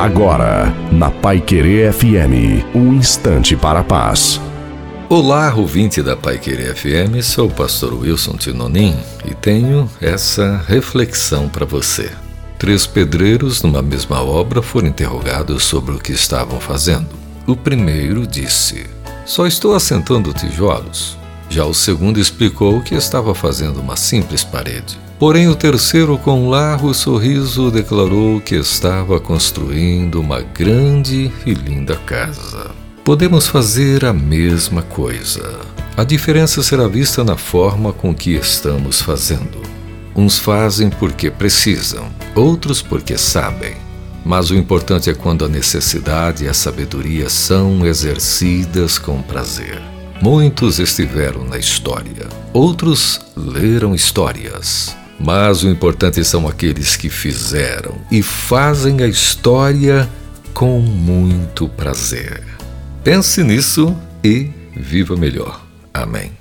Agora, na Pai Querer FM, um instante para a paz. Olá, ouvinte da Pai Querer FM, sou o pastor Wilson Tinonim e tenho essa reflexão para você. Três pedreiros numa mesma obra foram interrogados sobre o que estavam fazendo. O primeiro disse: Só estou assentando tijolos. Já o segundo explicou que estava fazendo uma simples parede. Porém, o terceiro, com um largo sorriso, declarou que estava construindo uma grande e linda casa. Podemos fazer a mesma coisa. A diferença será vista na forma com que estamos fazendo. Uns fazem porque precisam, outros porque sabem. Mas o importante é quando a necessidade e a sabedoria são exercidas com prazer. Muitos estiveram na história, outros leram histórias mas o importante são aqueles que fizeram e fazem a história com muito prazer. Pense nisso e viva melhor. Amém.